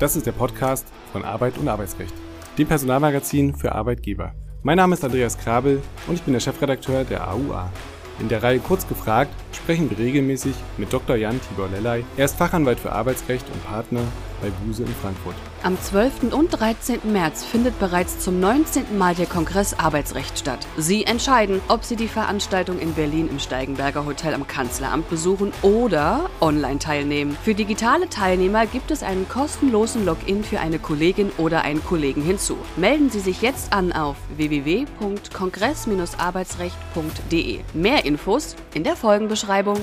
Das ist der Podcast von Arbeit und Arbeitsrecht, dem Personalmagazin für Arbeitgeber. Mein Name ist Andreas Krabel und ich bin der Chefredakteur der AUA. In der Reihe Kurz gefragt sprechen wir regelmäßig mit Dr. Jan Tibor Lellay. Er ist Fachanwalt für Arbeitsrecht und Partner bei Buse in Frankfurt. Am 12. und 13. März findet bereits zum 19. Mal der Kongress Arbeitsrecht statt. Sie entscheiden, ob Sie die Veranstaltung in Berlin im Steigenberger Hotel am Kanzleramt besuchen oder online teilnehmen. Für digitale Teilnehmer gibt es einen kostenlosen Login für eine Kollegin oder einen Kollegen hinzu. Melden Sie sich jetzt an auf www.kongress-arbeitsrecht.de. Mehr Infos in der Folgenbeschreibung. Beschreibung.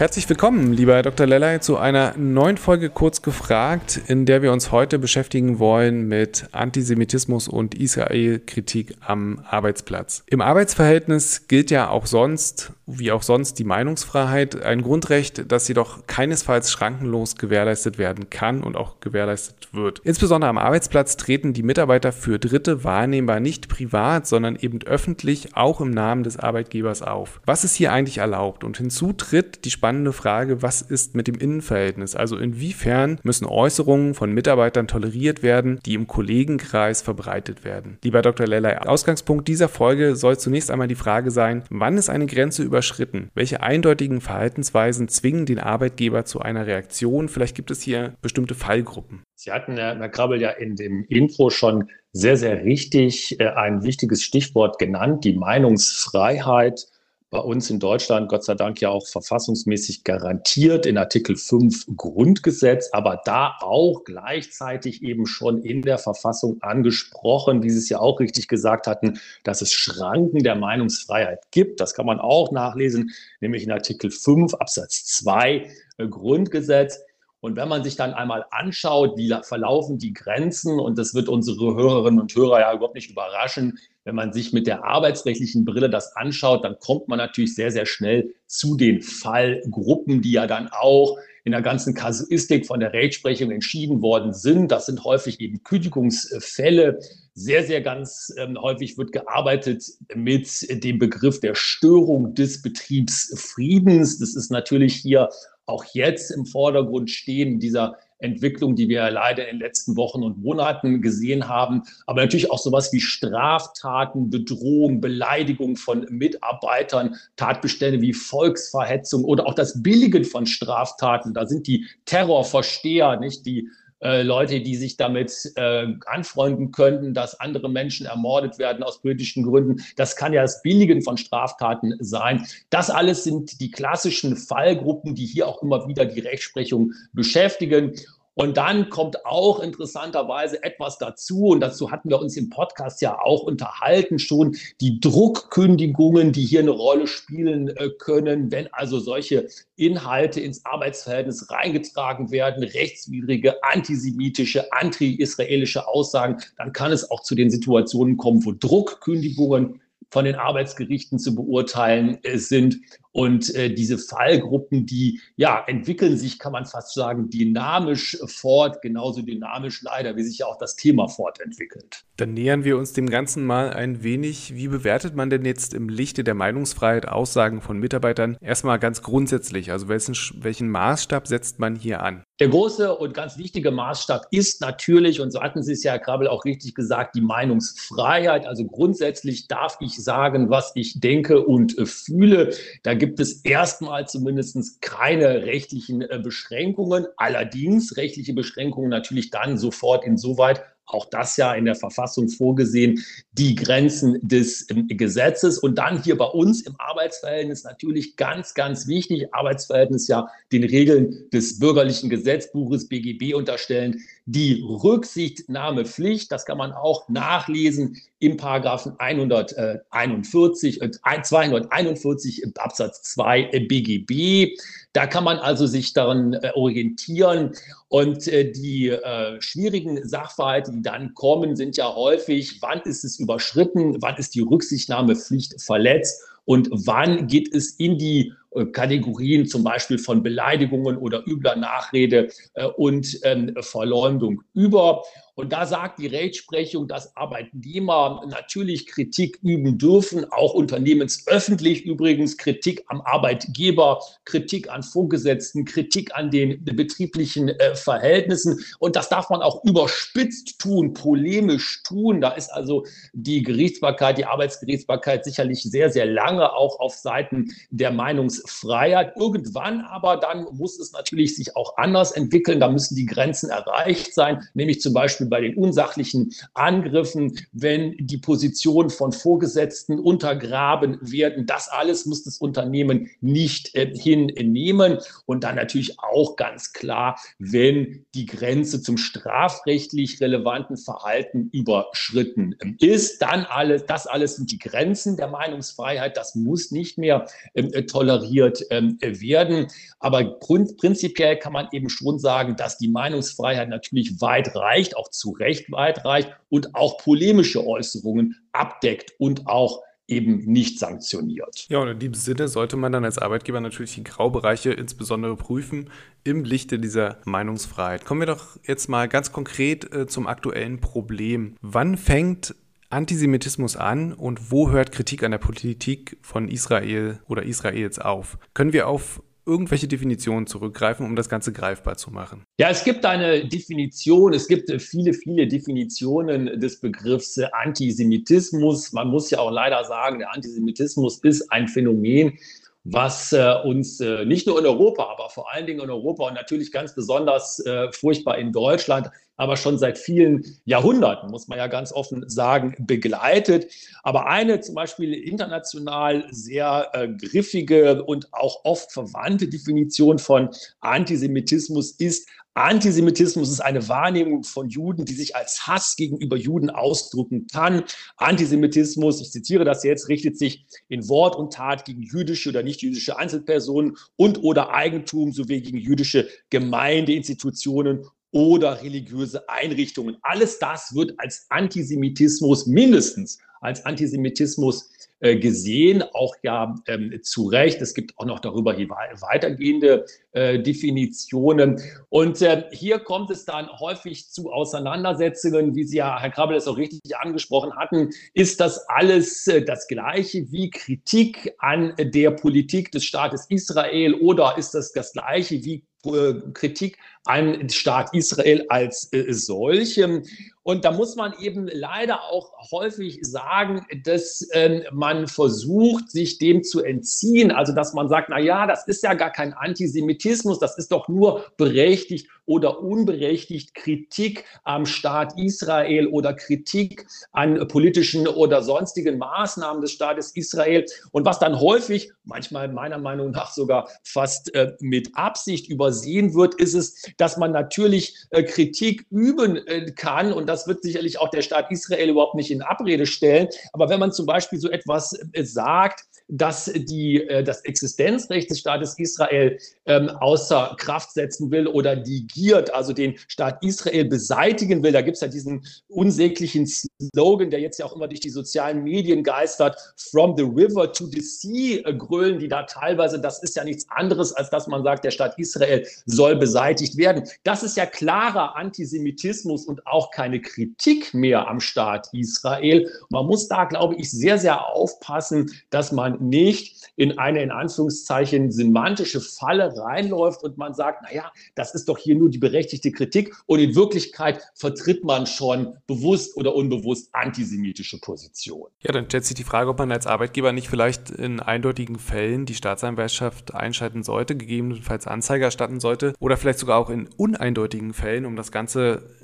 Herzlich willkommen, lieber Herr Dr. Lellay, zu einer neuen Folge Kurz gefragt, in der wir uns heute beschäftigen wollen mit Antisemitismus und Israel-Kritik am Arbeitsplatz. Im Arbeitsverhältnis gilt ja auch sonst, wie auch sonst, die Meinungsfreiheit, ein Grundrecht, das jedoch keinesfalls schrankenlos gewährleistet werden kann und auch gewährleistet wird. Insbesondere am Arbeitsplatz treten die Mitarbeiter für Dritte wahrnehmbar nicht privat, sondern eben öffentlich auch im Namen des Arbeitgebers auf. Was ist hier eigentlich erlaubt? Und hinzu tritt die Spannung spannende Frage, was ist mit dem Innenverhältnis? Also inwiefern müssen Äußerungen von Mitarbeitern toleriert werden, die im Kollegenkreis verbreitet werden? Lieber Dr. Lellay, Ausgangspunkt dieser Folge soll zunächst einmal die Frage sein, wann ist eine Grenze überschritten? Welche eindeutigen Verhaltensweisen zwingen den Arbeitgeber zu einer Reaktion? Vielleicht gibt es hier bestimmte Fallgruppen. Sie hatten, Herr Krabbel, ja in dem Intro schon sehr, sehr richtig äh, ein wichtiges Stichwort genannt, die Meinungsfreiheit bei uns in Deutschland Gott sei Dank ja auch verfassungsmäßig garantiert in Artikel 5 Grundgesetz, aber da auch gleichzeitig eben schon in der Verfassung angesprochen, wie Sie es ja auch richtig gesagt hatten, dass es Schranken der Meinungsfreiheit gibt. Das kann man auch nachlesen, nämlich in Artikel 5 Absatz 2 äh, Grundgesetz. Und wenn man sich dann einmal anschaut, wie verlaufen die Grenzen, und das wird unsere Hörerinnen und Hörer ja überhaupt nicht überraschen, wenn man sich mit der arbeitsrechtlichen Brille das anschaut, dann kommt man natürlich sehr, sehr schnell zu den Fallgruppen, die ja dann auch in der ganzen Kasuistik von der Rechtsprechung entschieden worden sind. Das sind häufig eben Kündigungsfälle. Sehr, sehr ganz ähm, häufig wird gearbeitet mit dem Begriff der Störung des Betriebsfriedens. Das ist natürlich hier auch jetzt im Vordergrund stehen, dieser Entwicklung, die wir leider in den letzten Wochen und Monaten gesehen haben. Aber natürlich auch sowas wie Straftaten, Bedrohung, Beleidigung von Mitarbeitern, Tatbestände wie Volksverhetzung oder auch das Billigen von Straftaten. Da sind die Terrorversteher, nicht die äh, Leute, die sich damit äh, anfreunden könnten, dass andere Menschen ermordet werden aus politischen Gründen. Das kann ja das Billigen von Straftaten sein. Das alles sind die klassischen Fallgruppen, die hier auch immer wieder die Rechtsprechung beschäftigen. Und dann kommt auch interessanterweise etwas dazu, und dazu hatten wir uns im Podcast ja auch unterhalten schon, die Druckkündigungen, die hier eine Rolle spielen äh, können, wenn also solche Inhalte ins Arbeitsverhältnis reingetragen werden, rechtswidrige, antisemitische, anti-israelische Aussagen, dann kann es auch zu den Situationen kommen, wo Druckkündigungen von den Arbeitsgerichten zu beurteilen äh, sind. Und äh, diese Fallgruppen, die ja entwickeln sich, kann man fast sagen, dynamisch fort, genauso dynamisch leider, wie sich ja auch das Thema fortentwickelt. Dann nähern wir uns dem Ganzen mal ein wenig. Wie bewertet man denn jetzt im Lichte der Meinungsfreiheit Aussagen von Mitarbeitern? Erstmal ganz grundsätzlich, also welchen, welchen Maßstab setzt man hier an? Der große und ganz wichtige Maßstab ist natürlich, und so hatten Sie es ja, Herr Krabbel, auch richtig gesagt, die Meinungsfreiheit. Also grundsätzlich darf ich sagen, was ich denke und äh, fühle. Da gibt es erstmal zumindest keine rechtlichen äh, Beschränkungen. Allerdings rechtliche Beschränkungen natürlich dann sofort insoweit, auch das ja in der Verfassung vorgesehen, die Grenzen des ähm, Gesetzes. Und dann hier bei uns im Arbeitsverhältnis natürlich ganz, ganz wichtig, Arbeitsverhältnis ja den Regeln des bürgerlichen Gesetzbuches BGB unterstellen, die Rücksichtnahmepflicht, das kann man auch nachlesen im Paragraphen 141, äh, 241 Absatz 2 BGB. Da kann man also sich daran äh, orientieren. Und äh, die äh, schwierigen Sachverhalte, die dann kommen, sind ja häufig, wann ist es überschritten, wann ist die Rücksichtnahmepflicht verletzt und wann geht es in die äh, Kategorien zum Beispiel von Beleidigungen oder übler Nachrede äh, und ähm, Verleumdung über. Und da sagt die Rechtsprechung, dass Arbeitnehmer natürlich Kritik üben dürfen, auch unternehmensöffentlich übrigens, Kritik am Arbeitgeber, Kritik an Vorgesetzten, Kritik an den betrieblichen äh, Verhältnissen. Und das darf man auch überspitzt tun, polemisch tun. Da ist also die Gerichtsbarkeit, die Arbeitsgerichtsbarkeit sicherlich sehr, sehr lange auch auf Seiten der Meinungsfreiheit. Irgendwann aber dann muss es natürlich sich auch anders entwickeln. Da müssen die Grenzen erreicht sein, nämlich zum Beispiel bei den unsachlichen Angriffen, wenn die Position von Vorgesetzten untergraben werden. Das alles muss das Unternehmen nicht äh, hinnehmen. Und dann natürlich auch ganz klar, wenn die Grenze zum strafrechtlich relevanten Verhalten überschritten ist, dann alles, das alles sind die Grenzen der Meinungsfreiheit. Das muss nicht mehr ähm, toleriert ähm, werden. Aber prinzipiell kann man eben schon sagen, dass die Meinungsfreiheit natürlich weit reicht, auch zu Recht weit reicht und auch polemische Äußerungen abdeckt und auch eben nicht sanktioniert. Ja, und in diesem Sinne sollte man dann als Arbeitgeber natürlich die Graubereiche insbesondere prüfen im Lichte dieser Meinungsfreiheit. Kommen wir doch jetzt mal ganz konkret äh, zum aktuellen Problem. Wann fängt Antisemitismus an und wo hört Kritik an der Politik von Israel oder Israels auf? Können wir auf irgendwelche Definitionen zurückgreifen, um das Ganze greifbar zu machen? Ja, es gibt eine Definition, es gibt viele, viele Definitionen des Begriffs Antisemitismus. Man muss ja auch leider sagen, der Antisemitismus ist ein Phänomen, was äh, uns äh, nicht nur in Europa, aber vor allen Dingen in Europa und natürlich ganz besonders äh, furchtbar in Deutschland, aber schon seit vielen Jahrhunderten, muss man ja ganz offen sagen, begleitet. Aber eine zum Beispiel international sehr äh, griffige und auch oft verwandte Definition von Antisemitismus ist Antisemitismus ist eine Wahrnehmung von Juden, die sich als Hass gegenüber Juden ausdrücken kann. Antisemitismus, ich zitiere das jetzt, richtet sich in Wort und Tat gegen jüdische oder nicht jüdische Einzelpersonen und oder Eigentum sowie gegen jüdische Gemeindeinstitutionen oder religiöse Einrichtungen. Alles das wird als Antisemitismus mindestens als Antisemitismus äh, gesehen, auch ja ähm, zu Recht. Es gibt auch noch darüber weitergehende äh, Definitionen. Und äh, hier kommt es dann häufig zu Auseinandersetzungen, wie Sie ja, Herr Krabbel, es auch richtig angesprochen hatten. Ist das alles äh, das Gleiche wie Kritik an der Politik des Staates Israel oder ist das das Gleiche wie äh, Kritik an Staat Israel als äh, solchem. Und da muss man eben leider auch häufig sagen, dass ähm, man versucht, sich dem zu entziehen. Also, dass man sagt, na ja, das ist ja gar kein Antisemitismus, das ist doch nur berechtigt oder unberechtigt Kritik am Staat Israel oder Kritik an politischen oder sonstigen Maßnahmen des Staates Israel. Und was dann häufig, manchmal meiner Meinung nach sogar fast äh, mit Absicht übersehen wird, ist es, dass man natürlich äh, Kritik üben äh, kann. Und das wird sicherlich auch der Staat Israel überhaupt nicht in Abrede stellen. Aber wenn man zum Beispiel so etwas äh, sagt, dass die, äh, das Existenzrecht des Staates Israel ähm, außer Kraft setzen will oder digiert, also den Staat Israel beseitigen will. Da gibt es ja diesen unsäglichen Slogan, der jetzt ja auch immer durch die sozialen Medien geistert, from the river to the sea äh, grölen die da teilweise. Das ist ja nichts anderes, als dass man sagt, der Staat Israel soll beseitigt werden. Das ist ja klarer Antisemitismus und auch keine Kritik mehr am Staat Israel. Man muss da, glaube ich, sehr, sehr aufpassen, dass man nicht in eine in Anführungszeichen semantische Falle reinläuft und man sagt, naja, das ist doch hier nur die berechtigte Kritik und in Wirklichkeit vertritt man schon bewusst oder unbewusst antisemitische Positionen. Ja, dann stellt sich die Frage, ob man als Arbeitgeber nicht vielleicht in eindeutigen Fällen die Staatsanwaltschaft einschalten sollte, gegebenenfalls Anzeige erstatten sollte oder vielleicht sogar auch in uneindeutigen Fällen, um das Ganze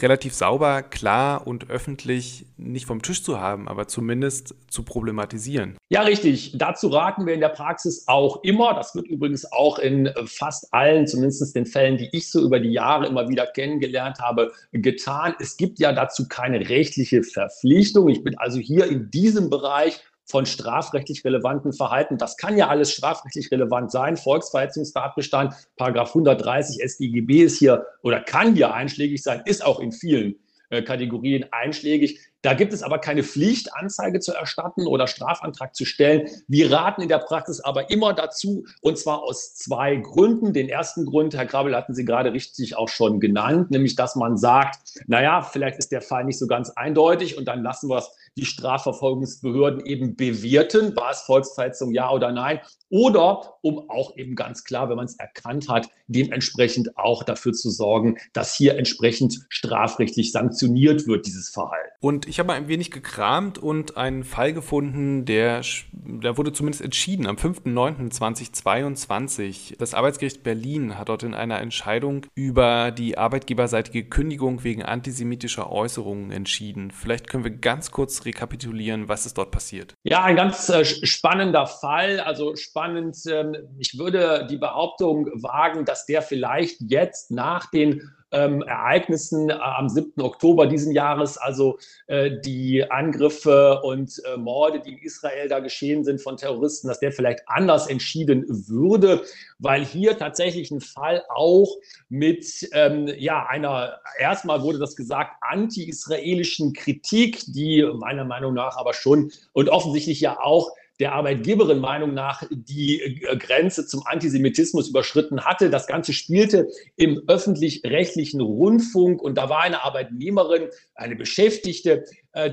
relativ sauber, klar und öffentlich nicht vom Tisch zu haben, aber zumindest zu problematisieren. Ja, richtig. Dazu raten wir in der Praxis auch immer. Das wird übrigens auch in fast allen, zumindest den Fällen, die ich so über die Jahre immer wieder kennengelernt habe, getan. Es gibt ja dazu keine rechtliche Verpflichtung. Ich bin also hier in diesem Bereich von strafrechtlich relevanten Verhalten. Das kann ja alles strafrechtlich relevant sein. Volksverhetzungstatbestand, Paragraph 130 StGB ist hier oder kann hier einschlägig sein, ist auch in vielen äh, Kategorien einschlägig. Da gibt es aber keine Pflicht, Anzeige zu erstatten oder Strafantrag zu stellen. Wir raten in der Praxis aber immer dazu, und zwar aus zwei Gründen. Den ersten Grund, Herr Krabbel, hatten Sie gerade richtig auch schon genannt, nämlich, dass man sagt, naja, vielleicht ist der Fall nicht so ganz eindeutig und dann lassen wir es die Strafverfolgungsbehörden eben bewerten, war es Volksverhetzung ja oder nein, oder um auch eben ganz klar, wenn man es erkannt hat, dementsprechend auch dafür zu sorgen, dass hier entsprechend strafrechtlich sanktioniert wird, dieses Verhalten. Und ich habe mal ein wenig gekramt und einen Fall gefunden, der, der wurde zumindest entschieden am 5.9.2022. Das Arbeitsgericht Berlin hat dort in einer Entscheidung über die arbeitgeberseitige Kündigung wegen antisemitischer Äußerungen entschieden. Vielleicht können wir ganz kurz rekapitulieren, was ist dort passiert. Ja, ein ganz äh, spannender Fall. Also spannend spannend. Ähm, ich würde die Behauptung wagen, dass der vielleicht jetzt nach den ähm, Ereignissen äh, am 7. Oktober diesen Jahres, also äh, die Angriffe und äh, Morde, die in Israel da geschehen sind von Terroristen, dass der vielleicht anders entschieden würde, weil hier tatsächlich ein Fall auch mit ähm, ja einer erstmal wurde das gesagt anti-israelischen Kritik, die meiner Meinung nach aber schon und offensichtlich ja auch der Arbeitgeberin Meinung nach die äh, Grenze zum Antisemitismus überschritten hatte. Das Ganze spielte im öffentlich-rechtlichen Rundfunk und da war eine Arbeitnehmerin, eine Beschäftigte,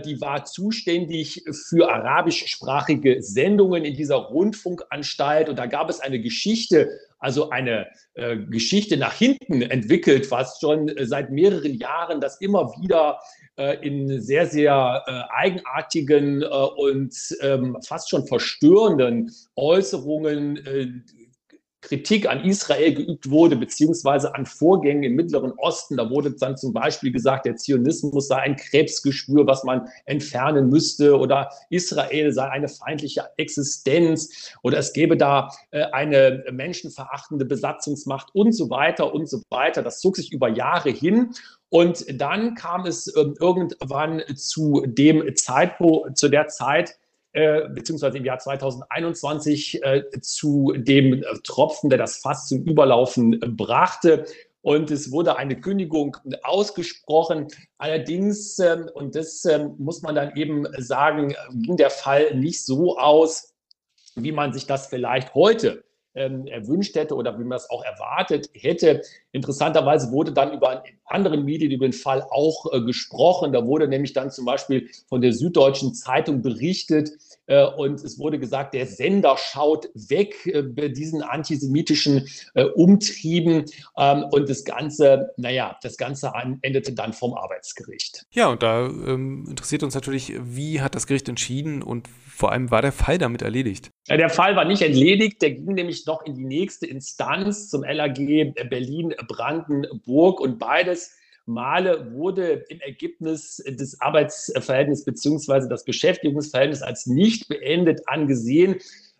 die war zuständig für arabischsprachige Sendungen in dieser Rundfunkanstalt. Und da gab es eine Geschichte, also eine äh, Geschichte nach hinten entwickelt, was schon seit mehreren Jahren das immer wieder äh, in sehr, sehr äh, eigenartigen äh, und ähm, fast schon verstörenden Äußerungen Kritik an Israel geübt wurde, beziehungsweise an Vorgängen im Mittleren Osten. Da wurde dann zum Beispiel gesagt, der Zionismus sei ein Krebsgeschwür, was man entfernen müsste, oder Israel sei eine feindliche Existenz, oder es gäbe da eine menschenverachtende Besatzungsmacht und so weiter und so weiter. Das zog sich über Jahre hin. Und dann kam es ähm, irgendwann zu dem Zeitpunkt, zu der Zeit, äh, beziehungsweise im Jahr 2021 äh, zu dem Tropfen, der das Fass zum Überlaufen brachte. Und es wurde eine Kündigung ausgesprochen. Allerdings, ähm, und das ähm, muss man dann eben sagen, ging der Fall nicht so aus, wie man sich das vielleicht heute ähm, erwünscht hätte oder wie man es auch erwartet hätte. Interessanterweise wurde dann über anderen Medien über den Fall auch äh, gesprochen. Da wurde nämlich dann zum Beispiel von der Süddeutschen Zeitung berichtet, äh, und es wurde gesagt, der Sender schaut weg äh, bei diesen antisemitischen äh, Umtrieben. Ähm, und das Ganze, naja, das Ganze endete dann vom Arbeitsgericht. Ja, und da ähm, interessiert uns natürlich, wie hat das Gericht entschieden und vor allem war der Fall damit erledigt? Der Fall war nicht erledigt, der ging nämlich noch in die nächste Instanz zum LAG Berlin-Brandenburg und beides Male wurde im Ergebnis des Arbeitsverhältnisses beziehungsweise das Beschäftigungsverhältnis als nicht beendet angesehen.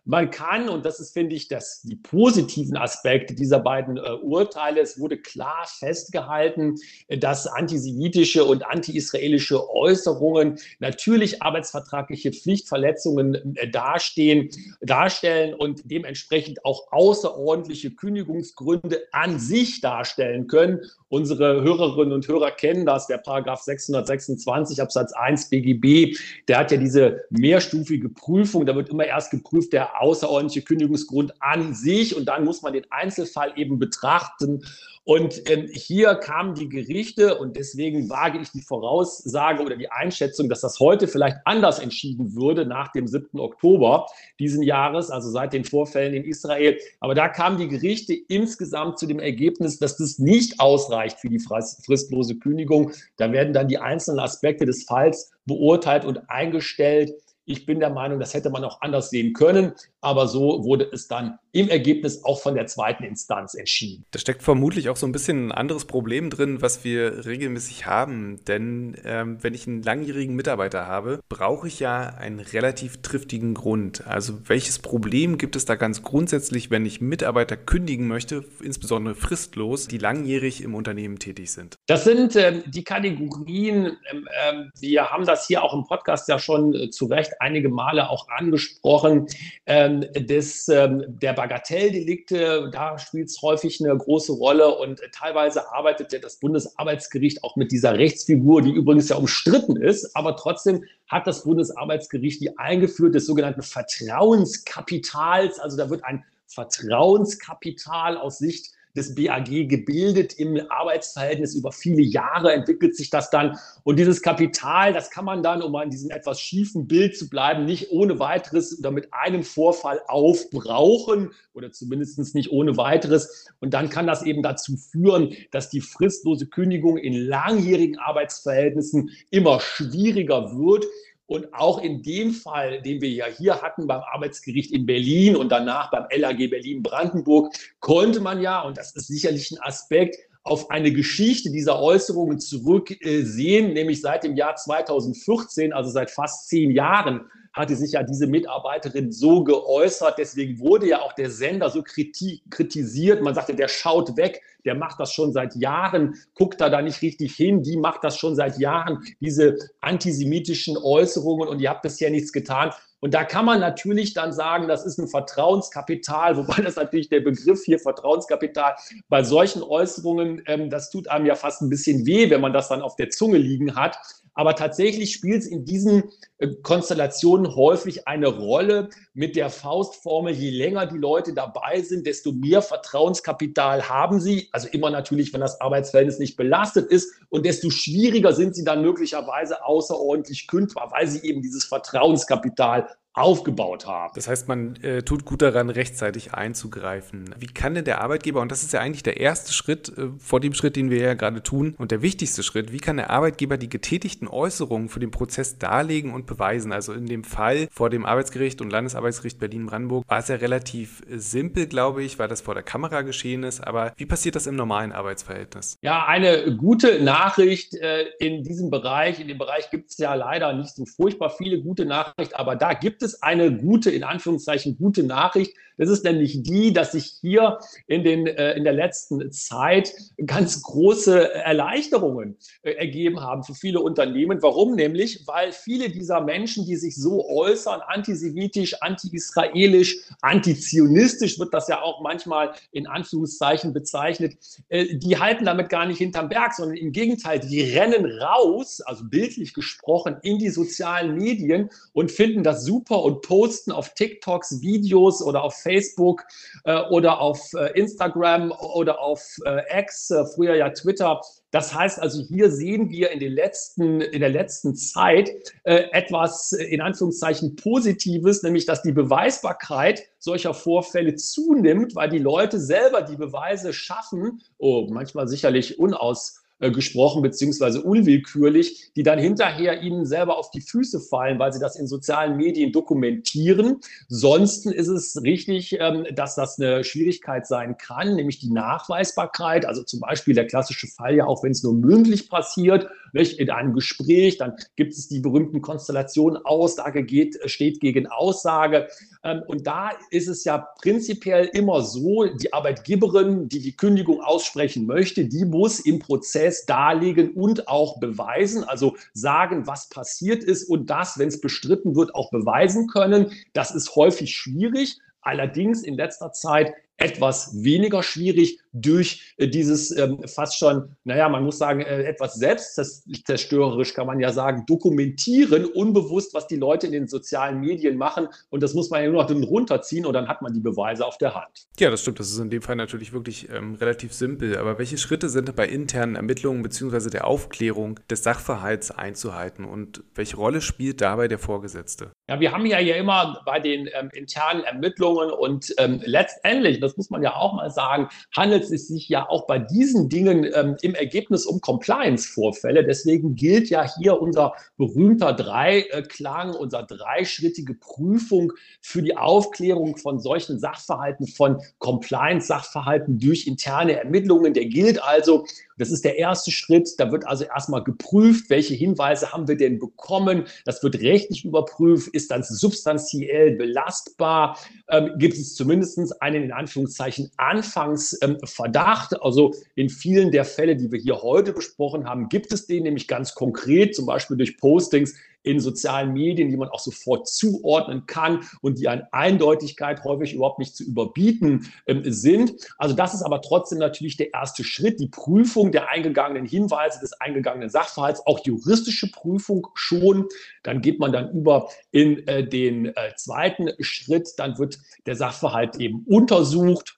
Man kann, und das ist, finde ich, das, die positiven Aspekte dieser beiden äh, Urteile, es wurde klar festgehalten, dass antisemitische und anti-israelische Äußerungen natürlich arbeitsvertragliche Pflichtverletzungen äh, dastehen, darstellen und dementsprechend auch außerordentliche Kündigungsgründe an sich darstellen können. Unsere Hörerinnen und Hörer kennen das, der Paragraph 626 Absatz 1 BGB, der hat ja diese mehrstufige Prüfung, da wird immer erst geprüft der außerordentliche Kündigungsgrund an sich. Und dann muss man den Einzelfall eben betrachten. Und ähm, hier kamen die Gerichte und deswegen wage ich die Voraussage oder die Einschätzung, dass das heute vielleicht anders entschieden würde nach dem 7. Oktober diesen Jahres, also seit den Vorfällen in Israel. Aber da kamen die Gerichte insgesamt zu dem Ergebnis, dass das nicht ausreicht für die fristlose Kündigung. Da werden dann die einzelnen Aspekte des Falls beurteilt und eingestellt. Ich bin der Meinung, das hätte man auch anders sehen können, aber so wurde es dann im Ergebnis auch von der zweiten Instanz entschieden. Da steckt vermutlich auch so ein bisschen ein anderes Problem drin, was wir regelmäßig haben. Denn ähm, wenn ich einen langjährigen Mitarbeiter habe, brauche ich ja einen relativ triftigen Grund. Also welches Problem gibt es da ganz grundsätzlich, wenn ich Mitarbeiter kündigen möchte, insbesondere fristlos, die langjährig im Unternehmen tätig sind? Das sind ähm, die Kategorien, ähm, ähm wir haben das hier auch im Podcast ja schon äh, zu Recht einige Male auch angesprochen, ähm, des, ähm, der Bagatelldelikte, da spielt es häufig eine große Rolle und äh, teilweise arbeitet ja das Bundesarbeitsgericht auch mit dieser Rechtsfigur, die übrigens ja umstritten ist, aber trotzdem hat das Bundesarbeitsgericht die eingeführt des sogenannten Vertrauenskapitals. Also da wird ein Vertrauenskapital aus Sicht des BAG gebildet im Arbeitsverhältnis. Über viele Jahre entwickelt sich das dann. Und dieses Kapital, das kann man dann, um an diesem etwas schiefen Bild zu bleiben, nicht ohne weiteres oder mit einem Vorfall aufbrauchen oder zumindest nicht ohne weiteres. Und dann kann das eben dazu führen, dass die fristlose Kündigung in langjährigen Arbeitsverhältnissen immer schwieriger wird. Und auch in dem Fall, den wir ja hier hatten beim Arbeitsgericht in Berlin und danach beim LAG Berlin-Brandenburg, konnte man ja, und das ist sicherlich ein Aspekt, auf eine Geschichte dieser Äußerungen zurücksehen, nämlich seit dem Jahr 2014, also seit fast zehn Jahren, hatte sich ja diese Mitarbeiterin so geäußert. Deswegen wurde ja auch der Sender so kritisiert. Man sagte, der schaut weg, der macht das schon seit Jahren, guckt da da nicht richtig hin, die macht das schon seit Jahren, diese antisemitischen Äußerungen und ihr habt bisher nichts getan. Und da kann man natürlich dann sagen, das ist ein Vertrauenskapital, wobei das natürlich der Begriff hier Vertrauenskapital bei solchen Äußerungen, ähm, das tut einem ja fast ein bisschen weh, wenn man das dann auf der Zunge liegen hat. Aber tatsächlich spielt es in diesen äh, Konstellationen häufig eine Rolle mit der Faustformel, je länger die Leute dabei sind, desto mehr Vertrauenskapital haben sie. Also immer natürlich, wenn das Arbeitsverhältnis nicht belastet ist und desto schwieriger sind sie dann möglicherweise außerordentlich kündbar, weil sie eben dieses Vertrauenskapital aufgebaut haben. Das heißt, man äh, tut gut daran, rechtzeitig einzugreifen. Wie kann denn der Arbeitgeber, und das ist ja eigentlich der erste Schritt äh, vor dem Schritt, den wir ja gerade tun, und der wichtigste Schritt, wie kann der Arbeitgeber die getätigten Äußerungen für den Prozess darlegen und beweisen? Also in dem Fall vor dem Arbeitsgericht und Landesarbeitsgericht Berlin-Brandenburg war es ja relativ simpel, glaube ich, weil das vor der Kamera geschehen ist. Aber wie passiert das im normalen Arbeitsverhältnis? Ja, eine gute Nachricht äh, in diesem Bereich. In dem Bereich gibt es ja leider nicht so furchtbar viele gute Nachrichten, aber da gibt es es eine gute, in Anführungszeichen, gute Nachricht. Das ist nämlich die, dass sich hier in, den, äh, in der letzten Zeit ganz große Erleichterungen äh, ergeben haben für viele Unternehmen. Warum nämlich? Weil viele dieser Menschen, die sich so äußern, antisemitisch, anti-israelisch, antizionistisch wird das ja auch manchmal in Anführungszeichen bezeichnet, äh, die halten damit gar nicht hinterm Berg, sondern im Gegenteil, die rennen raus, also bildlich gesprochen, in die sozialen Medien und finden das super und posten auf TikToks Videos oder auf Facebook äh, oder auf äh, Instagram oder auf äh, X, äh, früher ja Twitter. Das heißt also, hier sehen wir in, den letzten, in der letzten Zeit äh, etwas in Anführungszeichen Positives, nämlich dass die Beweisbarkeit solcher Vorfälle zunimmt, weil die Leute selber die Beweise schaffen, oh, manchmal sicherlich unaus äh, gesprochen, beziehungsweise unwillkürlich, die dann hinterher ihnen selber auf die Füße fallen, weil sie das in sozialen Medien dokumentieren. Sonst ist es richtig, ähm, dass das eine Schwierigkeit sein kann, nämlich die Nachweisbarkeit. Also zum Beispiel der klassische Fall ja auch, wenn es nur mündlich passiert, nicht, in einem Gespräch, dann gibt es die berühmten Konstellationen, Aussage geht, steht gegen Aussage. Ähm, und da ist es ja prinzipiell immer so, die Arbeitgeberin, die die Kündigung aussprechen möchte, die muss im Prozess darlegen und auch beweisen, also sagen, was passiert ist und das, wenn es bestritten wird, auch beweisen können. Das ist häufig schwierig. Allerdings in letzter Zeit etwas weniger schwierig durch äh, dieses ähm, fast schon, naja, man muss sagen, äh, etwas selbstzerstörerisch kann man ja sagen, dokumentieren unbewusst, was die Leute in den sozialen Medien machen. Und das muss man ja nur noch runterziehen und dann hat man die Beweise auf der Hand. Ja, das stimmt. Das ist in dem Fall natürlich wirklich ähm, relativ simpel. Aber welche Schritte sind bei internen Ermittlungen bzw. der Aufklärung des Sachverhalts einzuhalten und welche Rolle spielt dabei der Vorgesetzte? Ja, wir haben ja, ja immer bei den ähm, internen Ermittlungen und ähm, letztendlich, das muss man ja auch mal sagen, handelt es sich ja auch bei diesen Dingen ähm, im Ergebnis um Compliance-Vorfälle. Deswegen gilt ja hier unser berühmter Dreiklang, unser dreischrittige Prüfung für die Aufklärung von solchen Sachverhalten, von Compliance-Sachverhalten durch interne Ermittlungen. Der gilt also das ist der erste Schritt. Da wird also erstmal geprüft, welche Hinweise haben wir denn bekommen. Das wird rechtlich überprüft. Ist das substanziell belastbar? Ähm, gibt es zumindest einen in Anführungszeichen Anfangsverdacht? Ähm, also in vielen der Fälle, die wir hier heute besprochen haben, gibt es den nämlich ganz konkret, zum Beispiel durch Postings in sozialen Medien, die man auch sofort zuordnen kann und die an Eindeutigkeit häufig überhaupt nicht zu überbieten ähm, sind. Also das ist aber trotzdem natürlich der erste Schritt, die Prüfung der eingegangenen Hinweise, des eingegangenen Sachverhalts, auch juristische Prüfung schon. Dann geht man dann über in äh, den äh, zweiten Schritt, dann wird der Sachverhalt eben untersucht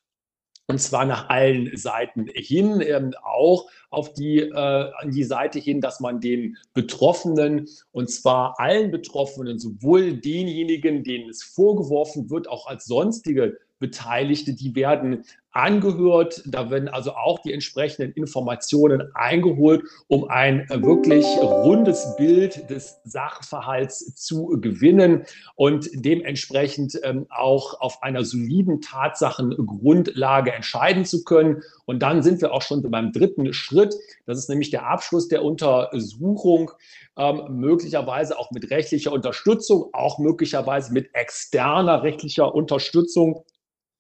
und zwar nach allen Seiten hin, ähm, auch auf die, äh, an die Seite hin, dass man den Betroffenen, und zwar allen Betroffenen, sowohl denjenigen, denen es vorgeworfen wird, auch als sonstige Beteiligte, die werden angehört. Da werden also auch die entsprechenden Informationen eingeholt, um ein äh, wirklich rundes Bild des Sachverhalts zu gewinnen und dementsprechend ähm, auch auf einer soliden Tatsachengrundlage entscheiden zu können. Und dann sind wir auch schon beim dritten Schritt. Das ist nämlich der Abschluss der Untersuchung, ähm, möglicherweise auch mit rechtlicher Unterstützung, auch möglicherweise mit externer rechtlicher Unterstützung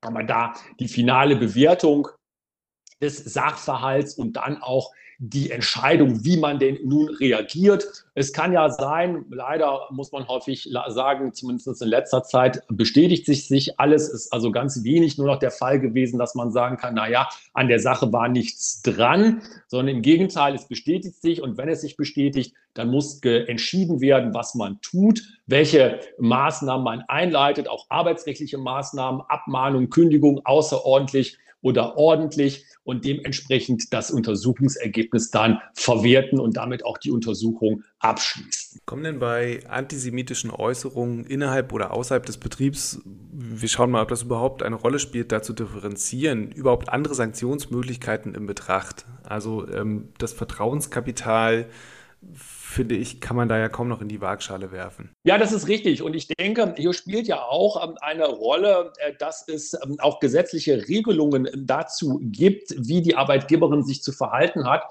aber da die finale Bewertung des Sachverhalts und dann auch die Entscheidung, wie man denn nun reagiert. Es kann ja sein, leider muss man häufig sagen, zumindest in letzter Zeit bestätigt sich sich alles, ist also ganz wenig nur noch der Fall gewesen, dass man sagen kann, na ja, an der Sache war nichts dran, sondern im Gegenteil, es bestätigt sich und wenn es sich bestätigt, dann muss entschieden werden, was man tut, welche Maßnahmen man einleitet, auch arbeitsrechtliche Maßnahmen, Abmahnung, Kündigung, außerordentlich oder ordentlich und dementsprechend das Untersuchungsergebnis dann verwerten und damit auch die Untersuchung abschließen. Kommen denn bei antisemitischen Äußerungen innerhalb oder außerhalb des Betriebs, wir schauen mal, ob das überhaupt eine Rolle spielt, da zu differenzieren, überhaupt andere Sanktionsmöglichkeiten in Betracht? Also ähm, das Vertrauenskapital finde ich, kann man da ja kaum noch in die Waagschale werfen. Ja, das ist richtig. Und ich denke, hier spielt ja auch ähm, eine Rolle, äh, dass es ähm, auch gesetzliche Regelungen ähm, dazu gibt, wie die Arbeitgeberin sich zu verhalten hat.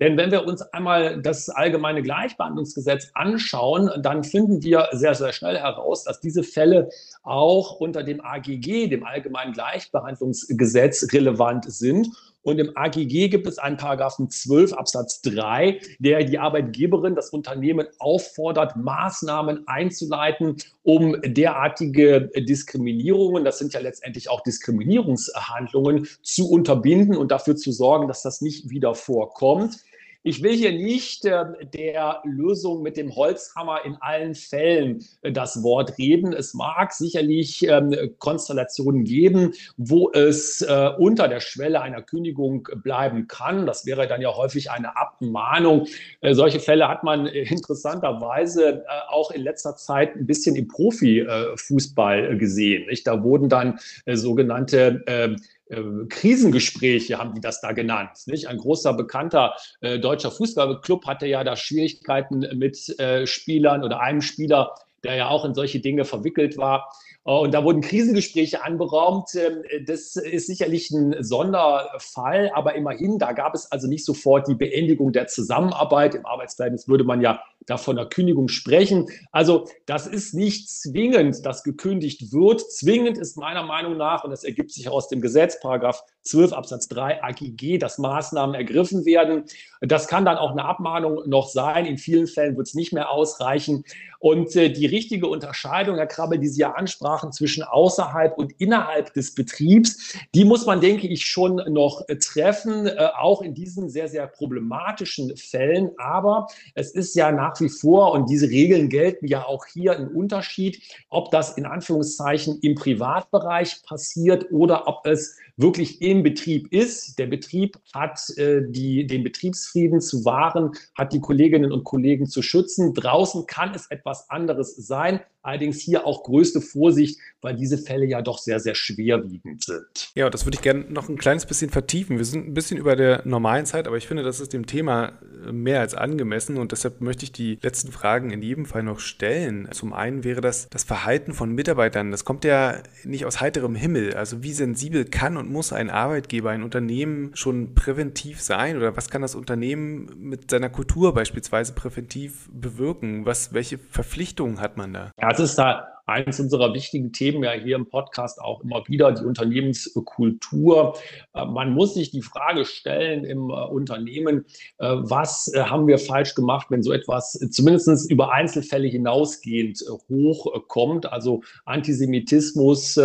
Denn wenn wir uns einmal das allgemeine Gleichbehandlungsgesetz anschauen, dann finden wir sehr, sehr schnell heraus, dass diese Fälle auch unter dem AGG, dem Allgemeinen Gleichbehandlungsgesetz, relevant sind. Und im AGG gibt es einen Paragraphen 12 Absatz 3, der die Arbeitgeberin, das Unternehmen auffordert, Maßnahmen einzuleiten, um derartige Diskriminierungen, das sind ja letztendlich auch Diskriminierungshandlungen, zu unterbinden und dafür zu sorgen, dass das nicht wieder vorkommt. Ich will hier nicht äh, der Lösung mit dem Holzhammer in allen Fällen äh, das Wort reden. Es mag sicherlich ähm, Konstellationen geben, wo es äh, unter der Schwelle einer Kündigung bleiben kann. Das wäre dann ja häufig eine Abmahnung. Äh, solche Fälle hat man äh, interessanterweise äh, auch in letzter Zeit ein bisschen im Profifußball gesehen. Nicht? Da wurden dann sogenannte ähm, äh, Krisengespräche haben die das da genannt. Nicht? Ein großer bekannter äh, deutscher Fußballclub hatte ja da Schwierigkeiten mit äh, Spielern oder einem Spieler, der ja auch in solche Dinge verwickelt war. Äh, und da wurden Krisengespräche anberaumt. Ähm, das ist sicherlich ein Sonderfall, aber immerhin, da gab es also nicht sofort die Beendigung der Zusammenarbeit. Im Arbeitsverhältnis würde man ja da von der Kündigung sprechen. Also das ist nicht zwingend, dass gekündigt wird. Zwingend ist meiner Meinung nach, und das ergibt sich aus dem Gesetz, Paragraph 12 Absatz 3 AGG, dass Maßnahmen ergriffen werden. Das kann dann auch eine Abmahnung noch sein. In vielen Fällen wird es nicht mehr ausreichen. Und äh, die richtige Unterscheidung, Herr Krabbel, die Sie ja ansprachen, zwischen außerhalb und innerhalb des Betriebs, die muss man, denke ich, schon noch äh, treffen, äh, auch in diesen sehr, sehr problematischen Fällen. Aber es ist ja nach wie vor, und diese Regeln gelten ja auch hier, ein Unterschied, ob das in Anführungszeichen im Privatbereich passiert oder ob es wirklich im Betrieb ist. Der Betrieb hat äh, die, den Betriebsfrieden zu wahren, hat die Kolleginnen und Kollegen zu schützen. Draußen kann es etwas anderes sein. Allerdings hier auch größte Vorsicht, weil diese Fälle ja doch sehr, sehr schwerwiegend sind. Ja, das würde ich gerne noch ein kleines bisschen vertiefen. Wir sind ein bisschen über der normalen Zeit, aber ich finde, das ist dem Thema äh, mehr als angemessen und deshalb möchte ich die letzten Fragen in jedem Fall noch stellen. Zum einen wäre das das Verhalten von Mitarbeitern. Das kommt ja nicht aus heiterem Himmel. Also wie sensibel kann und muss ein Arbeitgeber, ein Unternehmen schon präventiv sein oder was kann das Unternehmen mit seiner Kultur beispielsweise präventiv bewirken? Was, welche Ver Verpflichtungen hat man da? Ja, es ist da eines unserer wichtigen Themen ja hier im Podcast auch immer wieder, die Unternehmenskultur. Äh, man muss sich die Frage stellen im äh, Unternehmen, äh, was haben wir falsch gemacht, wenn so etwas zumindest über Einzelfälle hinausgehend hochkommt, also Antisemitismus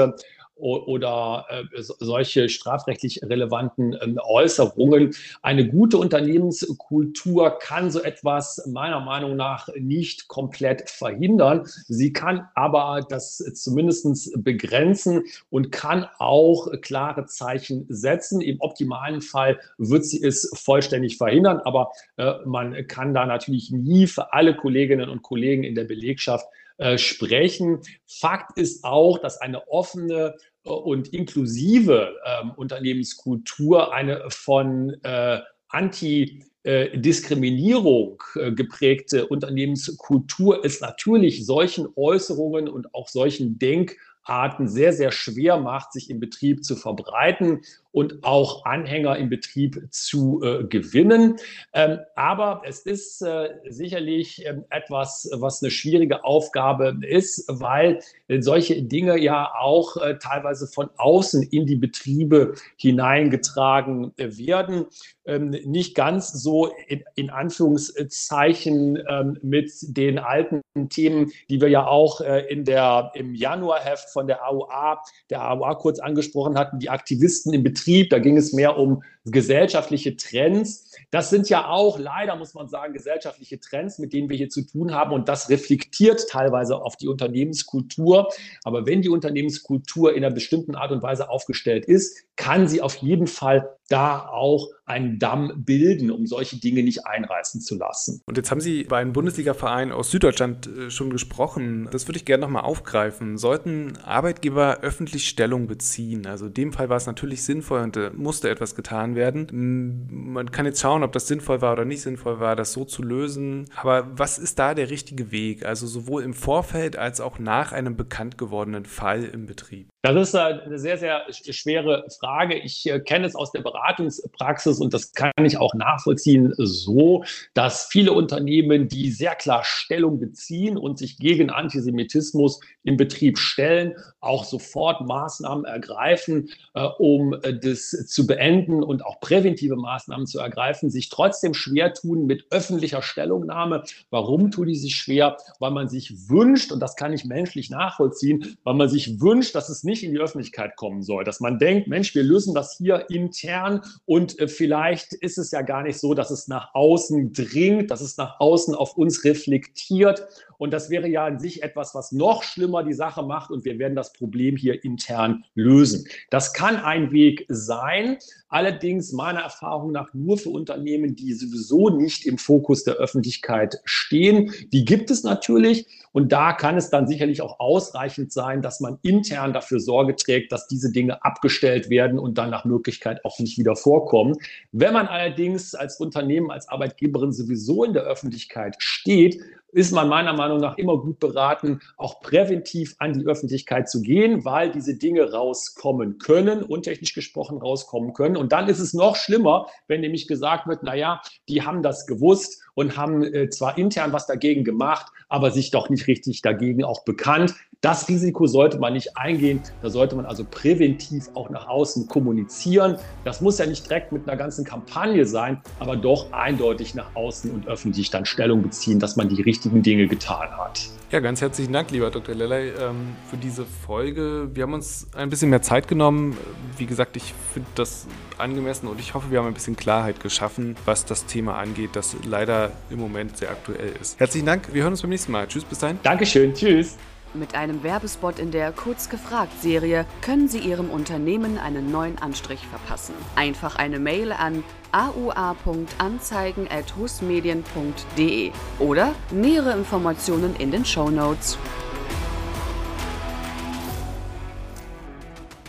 oder äh, solche strafrechtlich relevanten äh, Äußerungen. Eine gute Unternehmenskultur kann so etwas meiner Meinung nach nicht komplett verhindern. Sie kann aber das zumindest begrenzen und kann auch klare Zeichen setzen. Im optimalen Fall wird sie es vollständig verhindern, aber äh, man kann da natürlich nie für alle Kolleginnen und Kollegen in der Belegschaft äh, sprechen. Fakt ist auch, dass eine offene und inklusive ähm, Unternehmenskultur eine von äh, Anti- Diskriminierung äh, geprägte Unternehmenskultur ist natürlich solchen Äußerungen und auch solchen Denkarten sehr, sehr schwer macht, sich im Betrieb zu verbreiten und auch Anhänger im Betrieb zu äh, gewinnen. Ähm, aber es ist äh, sicherlich äh, etwas, was eine schwierige Aufgabe ist, weil solche Dinge ja auch äh, teilweise von außen in die Betriebe hineingetragen äh, werden. Ähm, nicht ganz so in, in Anführungszeichen ähm, mit den alten Themen, die wir ja auch äh, in der, im Januarheft von der AUA, der AUA kurz angesprochen hatten, die Aktivisten im Betrieb Betrieb, da ging es mehr um gesellschaftliche Trends. Das sind ja auch leider, muss man sagen, gesellschaftliche Trends, mit denen wir hier zu tun haben. Und das reflektiert teilweise auf die Unternehmenskultur. Aber wenn die Unternehmenskultur in einer bestimmten Art und Weise aufgestellt ist, kann sie auf jeden Fall da auch einen Damm bilden, um solche Dinge nicht einreißen zu lassen. Und jetzt haben Sie bei einem Bundesliga-Verein aus Süddeutschland äh, schon gesprochen. Das würde ich gerne nochmal aufgreifen. Sollten Arbeitgeber öffentlich Stellung beziehen? Also in dem Fall war es natürlich sinnvoll und äh, musste etwas getan werden. Man kann jetzt schauen, ob das sinnvoll war oder nicht sinnvoll war, das so zu lösen. Aber was ist da der richtige Weg? Also sowohl im Vorfeld als auch nach einem bekannt gewordenen Fall im Betrieb? Das ist äh, eine sehr, sehr schwere Frage. Ich kenne es aus der Beratung Beratungspraxis und das kann ich auch nachvollziehen, so, dass viele Unternehmen, die sehr klar Stellung beziehen und sich gegen Antisemitismus im Betrieb stellen, auch sofort Maßnahmen ergreifen, äh, um äh, das zu beenden und auch präventive Maßnahmen zu ergreifen, sich trotzdem schwer tun mit öffentlicher Stellungnahme. Warum tun die sich schwer? Weil man sich wünscht, und das kann ich menschlich nachvollziehen, weil man sich wünscht, dass es nicht in die Öffentlichkeit kommen soll, dass man denkt, Mensch, wir lösen das hier intern und äh, vielleicht ist es ja gar nicht so, dass es nach außen dringt, dass es nach außen auf uns reflektiert. Und das wäre ja an sich etwas, was noch schlimmer die Sache macht und wir werden das Problem hier intern lösen. Das kann ein Weg sein, allerdings meiner Erfahrung nach nur für Unternehmen, die sowieso nicht im Fokus der Öffentlichkeit stehen. Die gibt es natürlich und da kann es dann sicherlich auch ausreichend sein, dass man intern dafür Sorge trägt, dass diese Dinge abgestellt werden und dann nach Möglichkeit auch nicht wieder vorkommen. Wenn man allerdings als Unternehmen, als Arbeitgeberin sowieso in der Öffentlichkeit steht, ist man meiner Meinung nach immer gut beraten, auch präventiv an die Öffentlichkeit zu gehen, weil diese Dinge rauskommen können, untechnisch gesprochen rauskommen können. Und dann ist es noch schlimmer, wenn nämlich gesagt wird, na ja, die haben das gewusst und haben äh, zwar intern was dagegen gemacht, aber sich doch nicht richtig dagegen auch bekannt. Das Risiko sollte man nicht eingehen. Da sollte man also präventiv auch nach außen kommunizieren. Das muss ja nicht direkt mit einer ganzen Kampagne sein, aber doch eindeutig nach außen und öffentlich dann Stellung beziehen, dass man die richtigen Dinge getan hat. Ja, ganz herzlichen Dank, lieber Dr. Lellay, ähm, für diese Folge. Wir haben uns ein bisschen mehr Zeit genommen. Wie gesagt, ich finde das angemessen und ich hoffe, wir haben ein bisschen Klarheit geschaffen, was das Thema angeht, das leider im Moment sehr aktuell ist. Herzlichen Dank. Wir hören uns beim nächsten Mal. Tschüss, bis dahin. Dankeschön. Tschüss. Mit einem Werbespot in der Kurz gefragt Serie können Sie Ihrem Unternehmen einen neuen Anstrich verpassen. Einfach eine Mail an aua.anzeigen@husmedien.de oder nähere Informationen in den Show Notes.